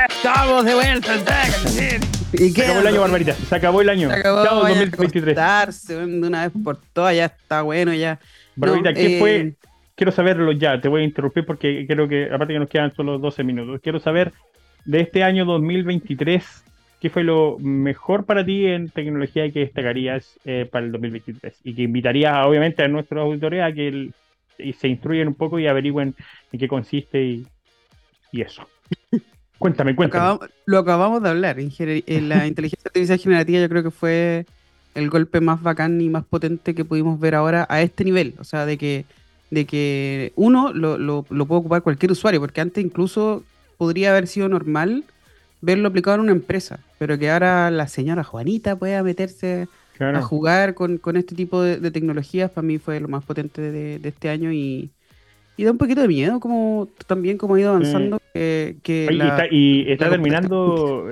Estamos de vuelta, ¿Y se acabó el año, Barbarita. Se acabó el año. Se acabó, Chao, 2023. de una vez por todas, ya está bueno, ya. Barbarita, ¿qué fue? Eh, quiero saberlo ya, te voy a interrumpir porque creo que, aparte que nos quedan solo 12 minutos, quiero saber de este año 2023, ¿qué fue lo mejor para ti en tecnología que destacarías eh, para el 2023? Y que invitarías, obviamente, a nuestros auditores a que se instruyan un poco y averigüen en qué consiste y, y eso. Cuéntame, cuéntame. Lo acabamos, de hablar. En, la inteligencia artificial generativa yo creo que fue el golpe más bacán y más potente que pudimos ver ahora a este nivel. O sea, de que, de que uno lo, lo, puede ocupar cualquier usuario, porque antes incluso podría haber sido normal verlo aplicado en una empresa, pero que ahora la señora Juanita pueda meterse a jugar con, este tipo de, tecnologías, para mí fue lo más potente de este año y, y da un poquito de miedo como también como ha ido avanzando. que y, está, terminando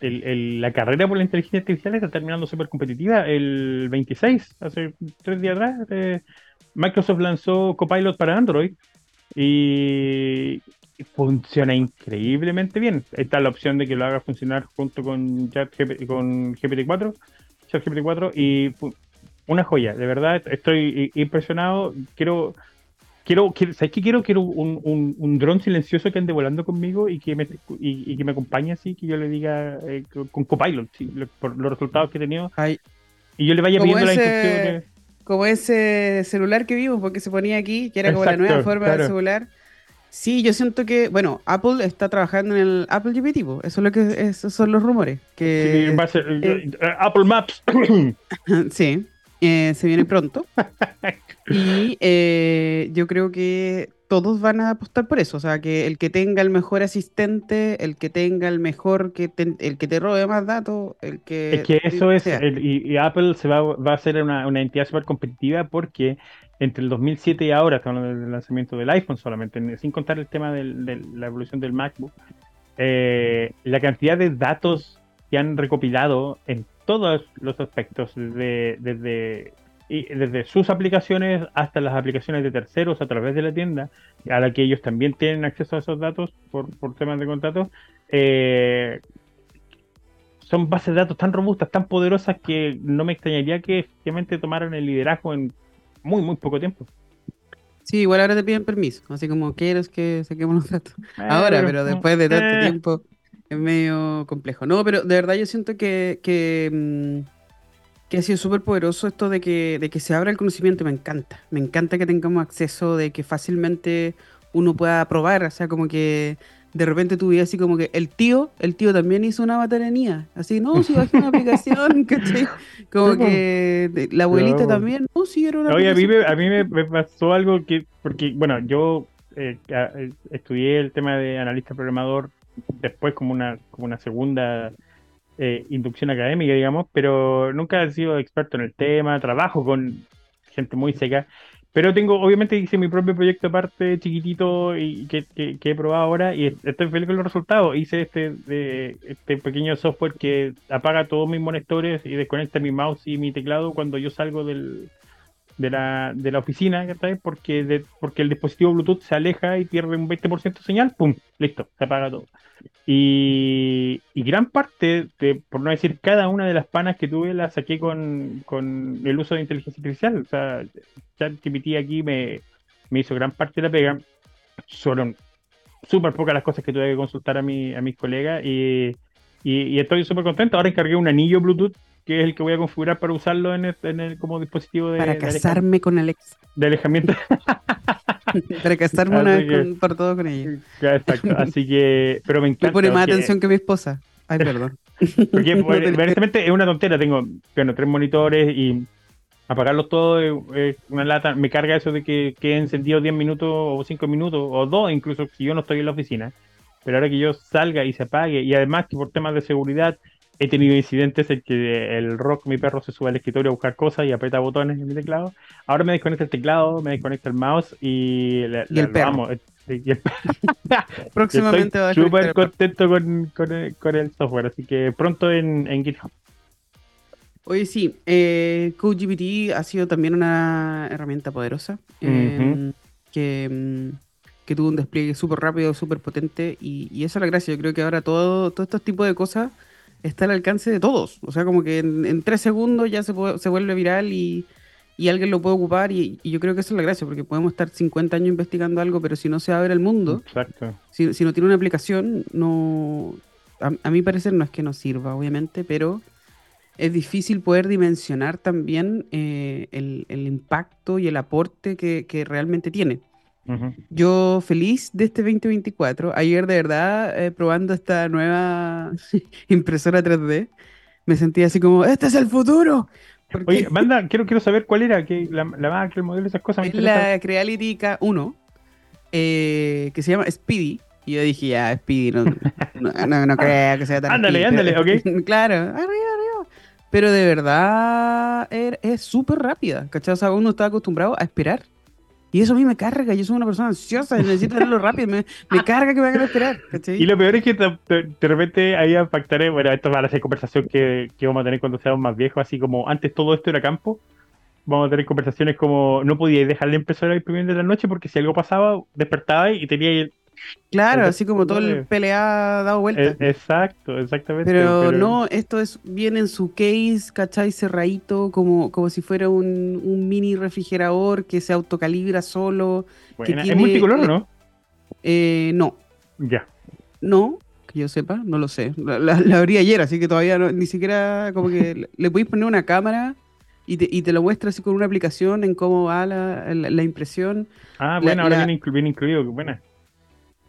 la carrera por la inteligencia artificial, está terminando súper competitiva. El 26, hace tres días atrás, eh, Microsoft lanzó Copilot para Android y funciona increíblemente bien. Está la opción de que lo haga funcionar junto con, con GPT-4, ChatGPT-4 y una joya, de verdad, estoy impresionado. Quiero quiero, quiero ¿sabes qué quiero? Quiero un, un, un dron silencioso que ande volando conmigo y que me, y, que me acompañe así, que yo le diga eh, con Copilot, por los resultados que he tenido. Y yo le vaya pidiendo las instrucciones. Como ese celular que vimos, porque se ponía aquí, que era como la nueva forma del celular. Sí, yo siento que, bueno, Apple está trabajando en el Apple GPT, eso es lo que esos son los rumores. Que, sí, va a ser, eh, eh, Apple Maps. sí, se viene pronto. Y eh, yo creo que todos van a apostar por eso, o sea, que el que tenga el mejor asistente, el que tenga el mejor, que el que te robe más datos, el que... Es que eso es, y, Apple se va, va a ser una, una entidad súper competitiva porque entre el 2007 y ahora, estamos hablando del lanzamiento del iPhone solamente, sin contar el tema de la evolución del MacBook, eh, la cantidad de datos que han recopilado en todos los aspectos, desde, desde y desde sus aplicaciones hasta las aplicaciones de terceros a través de la tienda, a la que ellos también tienen acceso a esos datos por, temas de contratos, eh, son bases de datos tan robustas, tan poderosas que no me extrañaría que efectivamente tomaran el liderazgo en muy, muy poco tiempo. Sí, igual ahora te piden permiso, así como quieres que saquemos los datos. Eh, ahora, pero después de tanto eh. tiempo es medio complejo. No, pero de verdad yo siento que, que mm, que ha sido súper poderoso esto de que, de que se abra el conocimiento, me encanta. Me encanta que tengamos acceso, de que fácilmente uno pueda probar, o sea, como que de repente tu vida así como que el tío, el tío también hizo una batería, así, no, si bajé una aplicación, ¿cachai? Como que la abuelita también, no, si era una Oye, a mí, me, a mí me, pasó algo que, porque, bueno, yo eh, eh, estudié el tema de analista programador después como una, como una segunda eh, inducción académica, digamos, pero nunca he sido experto en el tema, trabajo con gente muy seca, pero tengo, obviamente hice mi propio proyecto aparte, chiquitito, y que, he probado ahora, y estoy feliz con los resultados. Hice este, de, este pequeño software que apaga todos mis monitores y desconecta mi mouse y mi teclado cuando yo salgo del, de, la, de la oficina, Porque, porque el dispositivo Bluetooth se aleja y pierde un 20% de señal, ¡pum! Listo, se apaga todo. Y, gran parte, de, por no decir cada una de las panas que tuve, las saqué con, el uso de inteligencia artificial. O sea, ChatGPT aquí me, me hizo gran parte de la pega. Fueron súper pocas las cosas que tuve que consultar a, mi, a mis colegas y, y, estoy súper contento. Ahora encargué un anillo Bluetooth que es el que voy a configurar para usarlo en el, como dispositivo de. Para casarme con Alex. De alejamiento. para casarme una vez por todo con ella. Exacto, así que. Pero me encanta. Me pone más atención que mi esposa. Ay, perdón. Porque evidentemente es una tontera. Tengo bueno, tres monitores y apagarlos todos es una lata. Me carga eso de que quede encendido 10 minutos o 5 minutos o 2, incluso si yo no estoy en la oficina. Pero ahora que yo salga y se apague, y además que por temas de seguridad he tenido incidentes en que el rock, mi perro, se sube al escritorio a buscar cosas y aprieta botones en mi teclado. Ahora me desconecta el teclado, me desconecta el mouse y, y el perro. Próximamente va a súper contento con, con, el, software, así que pronto en, en GitHub. Oye, sí, eh, CodeGPT ha sido también una herramienta poderosa. Eh, que, mm, que tuvo un despliegue súper rápido, súper potente, y, y, esa es la gracia. Yo creo que ahora todo, todo este tipo de cosas está al alcance de todos. O sea, como que en, tres segundos ya se, se vuelve viral y, y, alguien lo puede ocupar, y, yo creo que esa es la gracia, porque podemos estar 50 años investigando algo, pero si no se abre el mundo, Si, si no tiene una aplicación, no... A, a mi parecer no es que no sirva, obviamente, pero es difícil poder dimensionar también eh, el, el, impacto y el aporte que, que realmente tiene. Yo feliz de este 2024. Ayer de verdad, eh, probando esta nueva impresora 3D, me sentí así como, este es el futuro. Oye, manda, quiero, quiero saber cuál era, que la, la máquina, el modelo, esas cosas. Es la Creality K1, eh, que se llama Speedy. Y yo dije, ya, Speedy, no, no, no, creo que sea tan Ándale, ándale, ok. claro, arriba, arriba. Pero de verdad er, es súper rápida, ¿cachai? O sea, uno está acostumbrado a esperar. Y eso a mí me carga, yo soy una persona ansiosa, necesito hacerlo rápido, me, me, carga que me hagan esperar. ¿cachai? Y lo peor es que de repente ahí impactaré, bueno, esto va a ser conversación que, que, vamos a tener cuando seamos más viejos, así como antes todo esto era campo, vamos a tener conversaciones como no podíais dejar la impresora imprimiendo de la noche porque si algo pasaba, despertaba y tenía Claro, así como todo el PLA dado vuelta. E, exacto, exactamente. Pero, no, esto es viene en su case, ¿cachai? Cerradito, como, como si fuera un, mini refrigerador que se autocalibra solo. ¿Es multicolor o no? Eh, no. Ya. No, que yo sepa, no lo sé. La, abrí ayer, así que todavía ni siquiera como que le podéis poner una cámara y te, y te, lo muestra así con una aplicación en cómo va la, la, impresión. Ah, bueno, ahora viene, viene incluido, buena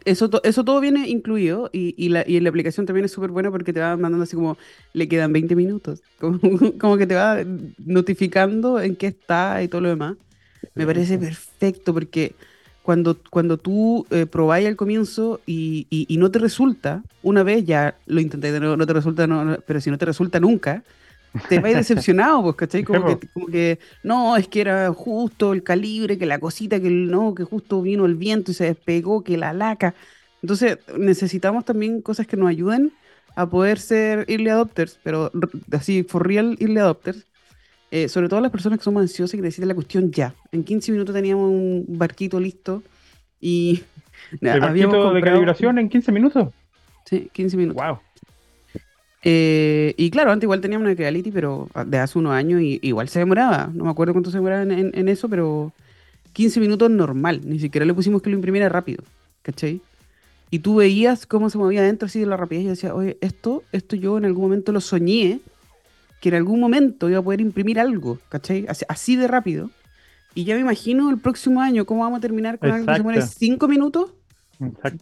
eso, eso todo viene incluido y, y, la, y la aplicación también es súper buena porque te va mandando así como, le quedan 20 minutos, como, que te va notificando en qué está y todo lo demás. Me parece perfecto porque cuando, cuando tú eh, probáis al comienzo y, y, no te resulta, una vez ya lo intenté, no, no te resulta, no, pero si no te resulta nunca, te vas decepcionado, pues, ¿cachai? Como que, como que, no, es que era justo el calibre, que la cosita, que no, que justo vino el viento y se despegó, que la laca. Entonces, necesitamos también cosas que nos ayuden a poder ser early adopters, pero así, for real early adopters. Eh, sobre todo las personas que somos ansiosas y que necesitan la cuestión ya. En 15 minutos teníamos un barquito listo y... ¿El barquito de calibración en 15 minutos? Sí, 15 minutos. Wow. Eh, y claro, antes igual teníamos una Creality, pero de hace unos años y, igual se demoraba. No me acuerdo cuánto se demoraba en, eso, pero 15 minutos normal. Ni siquiera le pusimos que lo imprimiera rápido. ¿Cachai? Y tú veías cómo se movía adentro así de la rapidez y decía, oye, esto, esto yo en algún momento lo soñé, que en algún momento iba a poder imprimir algo, ¿cachai? Así, de rápido. Y ya me imagino el próximo año cómo vamos a terminar con algo que se muere 5 minutos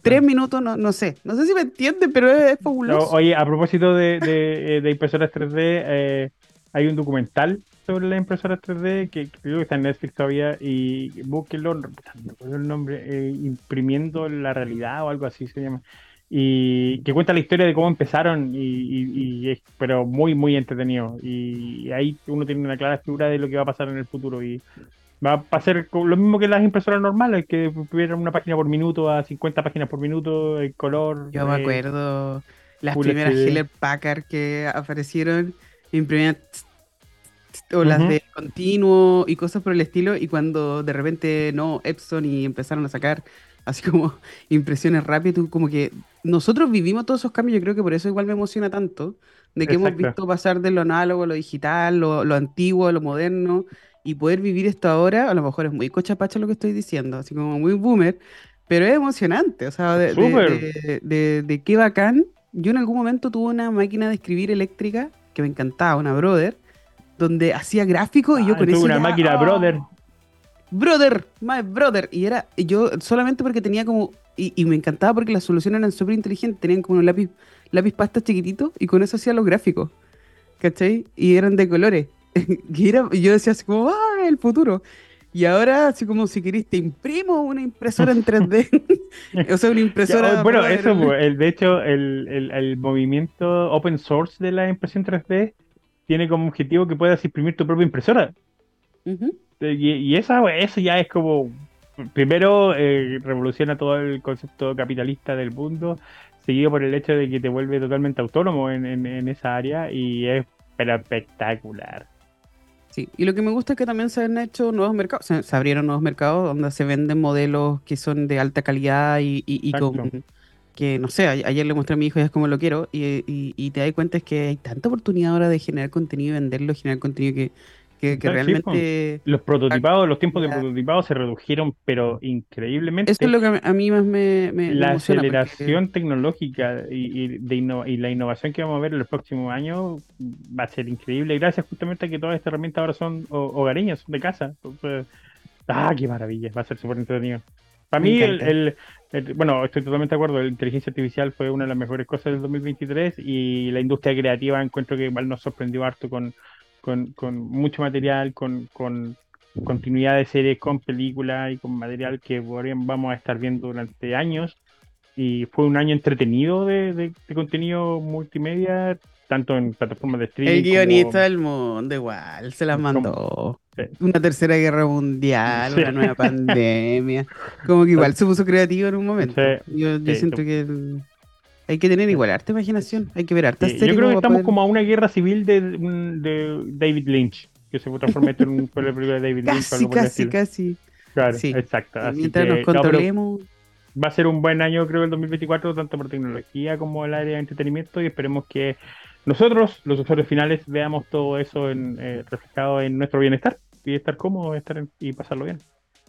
Tres minutos, no, no sé. No sé si me entienden, pero es, fabuloso. oye, a propósito de, de, de impresoras 3D, eh, hay un documental sobre las impresoras 3D que, creo que está en Netflix todavía y búsquenlo, no recuerdo el nombre, eh, imprimiendo la realidad o algo así se llama. Y que cuenta la historia de cómo empezaron, y, es, pero muy, muy entretenido. Y ahí uno tiene una clara figura de lo que va a pasar en el futuro. Y Va a ser lo mismo que las impresoras normales, que tuvieran una página por minuto a 50 páginas por minuto, el color. Yo me acuerdo las primeras Hewlett Packard que aparecieron, imprimían o las de continuo y cosas por el estilo, y cuando de repente no, Epson y empezaron a sacar así como impresiones rápidas, como que nosotros vivimos todos esos cambios, yo creo que por eso igual me emociona tanto, de que hemos visto pasar de lo análogo a lo digital, lo, lo antiguo a lo moderno, y poder vivir esto ahora, a lo mejor es muy cochapacha lo que estoy diciendo, así como muy boomer, pero es emocionante, o sea, de, de, de, qué bacán. Yo en algún momento tuve una máquina de escribir eléctrica que me encantaba, una Brother, donde hacía gráficos y yo ah, con eso. una máquina oh, Brother. Brother, my brother. Y era yo solamente porque tenía como. Y, y me encantaba porque las soluciones eran súper inteligentes. Tenían como un lápiz, lápiz pasta chiquitito y con eso hacía los gráficos. ¿Cachai? Y eran de colores. y yo decía así como, ¡ah, el futuro! Y ahora, así como si querés, te imprimo una impresora en 3D. o sea, una impresora. bueno, eso, el, de hecho, el, el, movimiento open source de la impresión 3D tiene como objetivo que puedas imprimir tu propia impresora. y, esa, eso ya es como. Primero, eh, revoluciona todo el concepto capitalista del mundo, seguido por el hecho de que te vuelve totalmente autónomo en, en, en esa área y es pero espectacular. Sí, y lo que me gusta es que también se han hecho nuevos mercados, se, se abrieron nuevos mercados donde se venden modelos que son de alta calidad y, y, y con que no sé, ayer le mostré a mi hijo y es como lo quiero, y, y, te das cuenta es que hay tanta oportunidad ahora de generar contenido y venderlo, generar contenido que, que, realmente... los prototipados, los tiempos de prototipado se redujeron, pero increíblemente. Eso es lo que a mí más me... me la aceleración tecnológica y, de y la innovación que vamos a ver en los próximos años va a ser increíble, gracias justamente a que todas estas herramientas ahora son hogareñas, son de casa. ah, qué maravilla, va a ser súper entretenido. Para mí, el, bueno, estoy totalmente de acuerdo, la inteligencia artificial fue una de las mejores cosas del 2023 y la industria creativa encuentro que igual nos sorprendió harto con, con, mucho material, con, con continuidad de series, con películas y con material que vamos a estar viendo durante años. Y fue un año entretenido de contenido multimedia, tanto en plataformas de streaming. El guionista del mundo, igual, se las mandó. Una tercera guerra mundial, una nueva pandemia. Como que igual se puso creativo en un momento. Yo, siento que hay que tener igual harta imaginación, hay que ver harta Yo creo que estamos como a una guerra civil de, de David Lynch, que se transformar en un película de David Lynch. Casi, casi, casi. Claro, exacto. mientras nos controlemos va a ser un buen año, creo, el 2024, tanto por tecnología como el área de entretenimiento, y esperemos que nosotros, los usuarios finales, veamos todo eso en, eh, reflejado en nuestro bienestar y estar cómodo estar y pasarlo bien.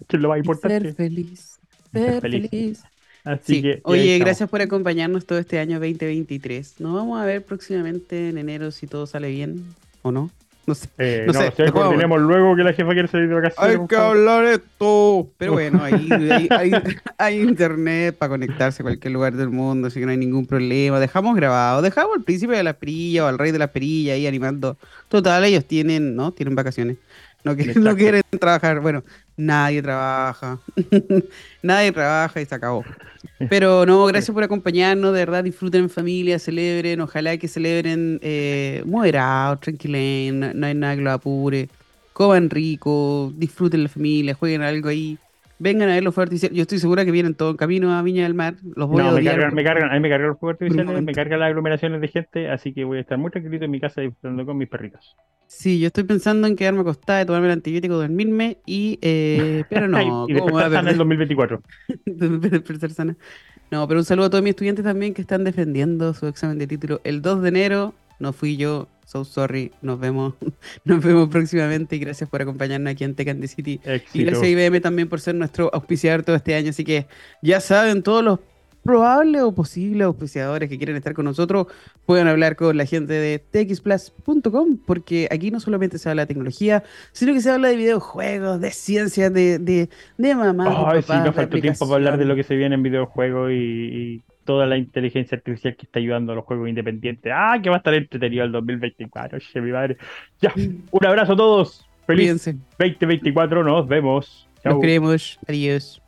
Que es lo más importante. Ser feliz. Ser feliz. Así que, Oye, gracias por acompañarnos todo este año 2023. Nos vamos a ver próximamente en enero si todo sale bien o no. No sé. Eh, no, sé. coordinemos luego que la jefa quiere salir de vacaciones. Hay que hablar esto. Pero bueno, ahí, hay, internet para conectarse a cualquier lugar del mundo, así que no hay ningún problema. Dejamos grabado, dejamos al príncipe de la perilla o al rey de la perilla ahí animando. Total, ellos tienen, ¿no? Tienen vacaciones. No, quieren, no quieren trabajar. Bueno, nadie trabaja. nadie trabaja y se acabó. Pero no, gracias por acompañarnos, de verdad disfruten en familia, celebren, ojalá que celebren eh, moderados, tranquilen, no, hay nada que lo apure, coman rico, disfruten la familia, jueguen algo ahí, vengan a ver los fuegos artificiales, yo estoy segura que vienen todo en camino a Viña del Mar, los voy a me cargan, me cargan, a mí me cargan los fuegos artificiales, me cargan las aglomeraciones de gente, así que voy a estar muy tranquilito en mi casa disfrutando con mis perritos. Sí, yo estoy pensando en quedarme acostada, tomarme el antibiótico, dormirme y. Eh, pero no. y sana en el 2024. despertar sana. No, pero un saludo a todos mis estudiantes también que están defendiendo su examen de título el 2 de enero. No fui yo, so sorry. Nos vemos, nos vemos próximamente y gracias por acompañarnos aquí en Tech City. Y gracias a IBM también por ser nuestro auspiciador todo este año. Así que ya saben, todos los probables o posibles auspiciadores que quieren estar con nosotros pueden hablar con la gente de txplus.com porque aquí no solamente se habla de tecnología, sino que se habla de videojuegos, de ciencia, de, de, de mamá. Ay, sí, no falta tiempo para hablar de lo que se viene en videojuegos y, toda la inteligencia artificial que está ayudando a los juegos independientes. Ah, que va a estar entretenido el 2024. mi madre. Ya, un abrazo a todos. Feliz 2024, nos vemos. Nos queremos. Adiós.